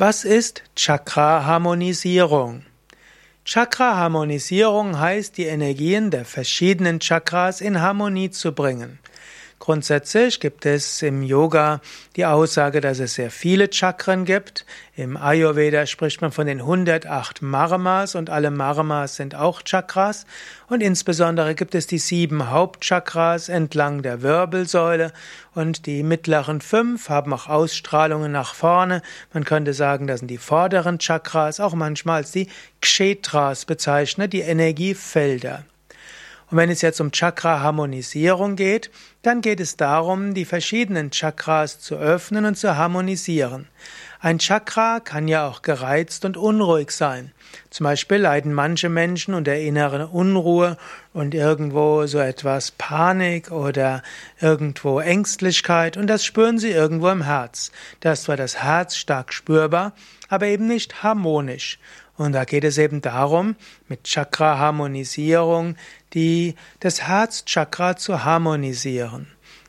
Was ist Chakra-Harmonisierung? Chakra-Harmonisierung heißt, die Energien der verschiedenen Chakras in Harmonie zu bringen. Grundsätzlich gibt es im Yoga die Aussage, dass es sehr viele Chakren gibt. Im Ayurveda spricht man von den 108 Marmas und alle Marmas sind auch Chakras. Und insbesondere gibt es die sieben Hauptchakras entlang der Wirbelsäule und die mittleren fünf haben auch Ausstrahlungen nach vorne. Man könnte sagen, das sind die vorderen Chakras, auch manchmal als die Kshetras bezeichnet, die Energiefelder. Und wenn es jetzt um Chakra-Harmonisierung geht, dann geht es darum, die verschiedenen Chakras zu öffnen und zu harmonisieren. Ein Chakra kann ja auch gereizt und unruhig sein. Zum Beispiel leiden manche Menschen unter inneren Unruhe und irgendwo so etwas Panik oder irgendwo Ängstlichkeit und das spüren sie irgendwo im Herz. Da ist zwar das Herz stark spürbar, aber eben nicht harmonisch. Und da geht es eben darum, mit Chakra-Harmonisierung die, das Herzchakra zu harmonisieren.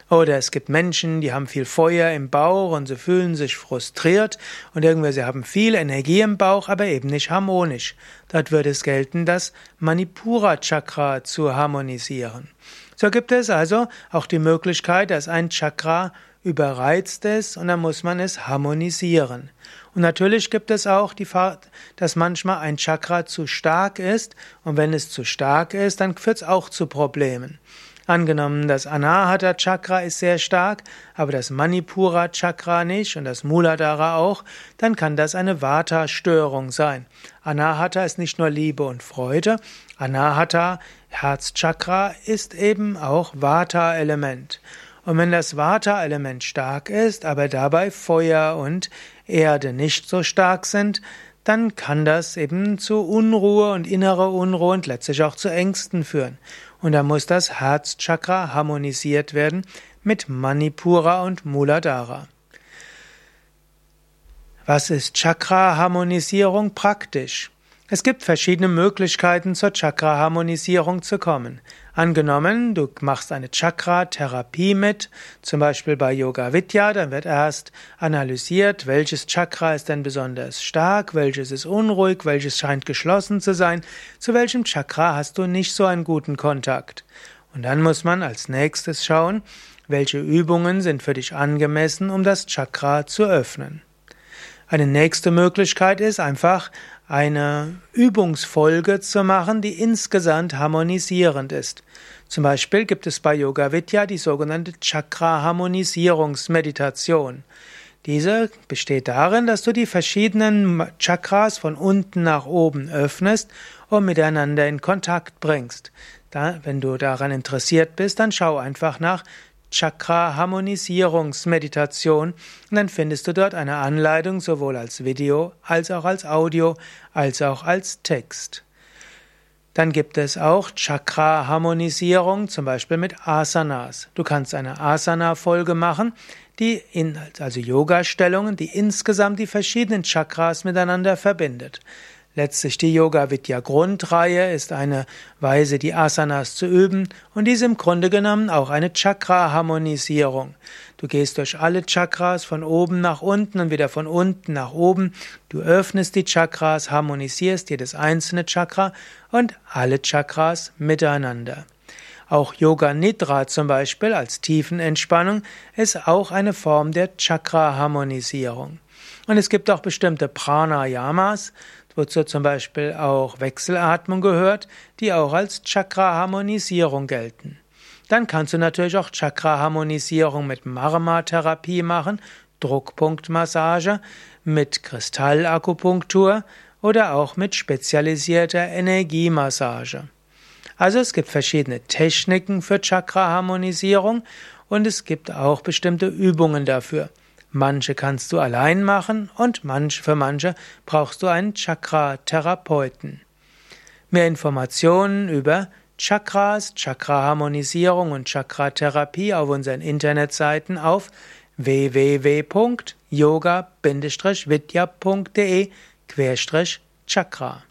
Oder es gibt Menschen, die haben viel Feuer im Bauch und sie fühlen sich frustriert und irgendwie sie haben viel Energie im Bauch, aber eben nicht harmonisch. Dort würde es gelten, das Manipura Chakra zu harmonisieren. So gibt es also auch die Möglichkeit, dass ein Chakra überreizt ist und dann muss man es harmonisieren. Und natürlich gibt es auch die Fahrt, dass manchmal ein Chakra zu stark ist und wenn es zu stark ist, dann führt es auch zu Problemen. Angenommen, das Anahata Chakra ist sehr stark, aber das Manipura Chakra nicht und das Muladhara auch, dann kann das eine Vata-Störung sein. Anahata ist nicht nur Liebe und Freude, Anahata Herzchakra ist eben auch Vata-Element. Und wenn das Vata-Element stark ist, aber dabei Feuer und Erde nicht so stark sind, dann kann das eben zu Unruhe und innerer Unruhe und letztlich auch zu Ängsten führen. Und da muss das Herzchakra harmonisiert werden mit Manipura und Muladhara. Was ist Chakra-Harmonisierung praktisch? Es gibt verschiedene Möglichkeiten zur Chakra-Harmonisierung zu kommen. Angenommen, du machst eine Chakra-Therapie mit, zum Beispiel bei Yoga Vidya, dann wird erst analysiert, welches Chakra ist denn besonders stark, welches ist unruhig, welches scheint geschlossen zu sein, zu welchem Chakra hast du nicht so einen guten Kontakt. Und dann muss man als nächstes schauen, welche Übungen sind für dich angemessen, um das Chakra zu öffnen. Eine nächste Möglichkeit ist einfach eine Übungsfolge zu machen, die insgesamt harmonisierend ist. Zum Beispiel gibt es bei Yoga Vidya die sogenannte Chakra-Harmonisierungsmeditation. Diese besteht darin, dass du die verschiedenen Chakras von unten nach oben öffnest und miteinander in Kontakt bringst. Da, wenn du daran interessiert bist, dann schau einfach nach Chakra-Harmonisierungsmeditation und dann findest du dort eine Anleitung sowohl als Video als auch als Audio als auch als Text. Dann gibt es auch Chakra-Harmonisierung, zum Beispiel mit Asanas. Du kannst eine Asana-Folge machen, die in, also Yoga-Stellungen, die insgesamt die verschiedenen Chakras miteinander verbindet. Letztlich die Yoga Vidya Grundreihe ist eine Weise, die Asanas zu üben und dies im Grunde genommen auch eine Chakra-Harmonisierung. Du gehst durch alle Chakras von oben nach unten und wieder von unten nach oben. Du öffnest die Chakras, harmonisierst jedes einzelne Chakra und alle Chakras miteinander. Auch Yoga Nidra zum Beispiel als Tiefenentspannung ist auch eine Form der Chakra-Harmonisierung. Und es gibt auch bestimmte Pranayamas, wozu zum Beispiel auch Wechselatmung gehört, die auch als Chakra-Harmonisierung gelten. Dann kannst du natürlich auch Chakra-Harmonisierung mit Marma-Therapie machen, Druckpunktmassage, mit Kristallakupunktur oder auch mit spezialisierter Energiemassage. Also es gibt verschiedene Techniken für Chakra-Harmonisierung und es gibt auch bestimmte Übungen dafür. Manche kannst du allein machen und manch, für manche brauchst du einen Chakra-Therapeuten. Mehr Informationen über Chakras, Chakra-Harmonisierung und Chakra-Therapie auf unseren Internetseiten auf www.yoga-vidya.de-chakra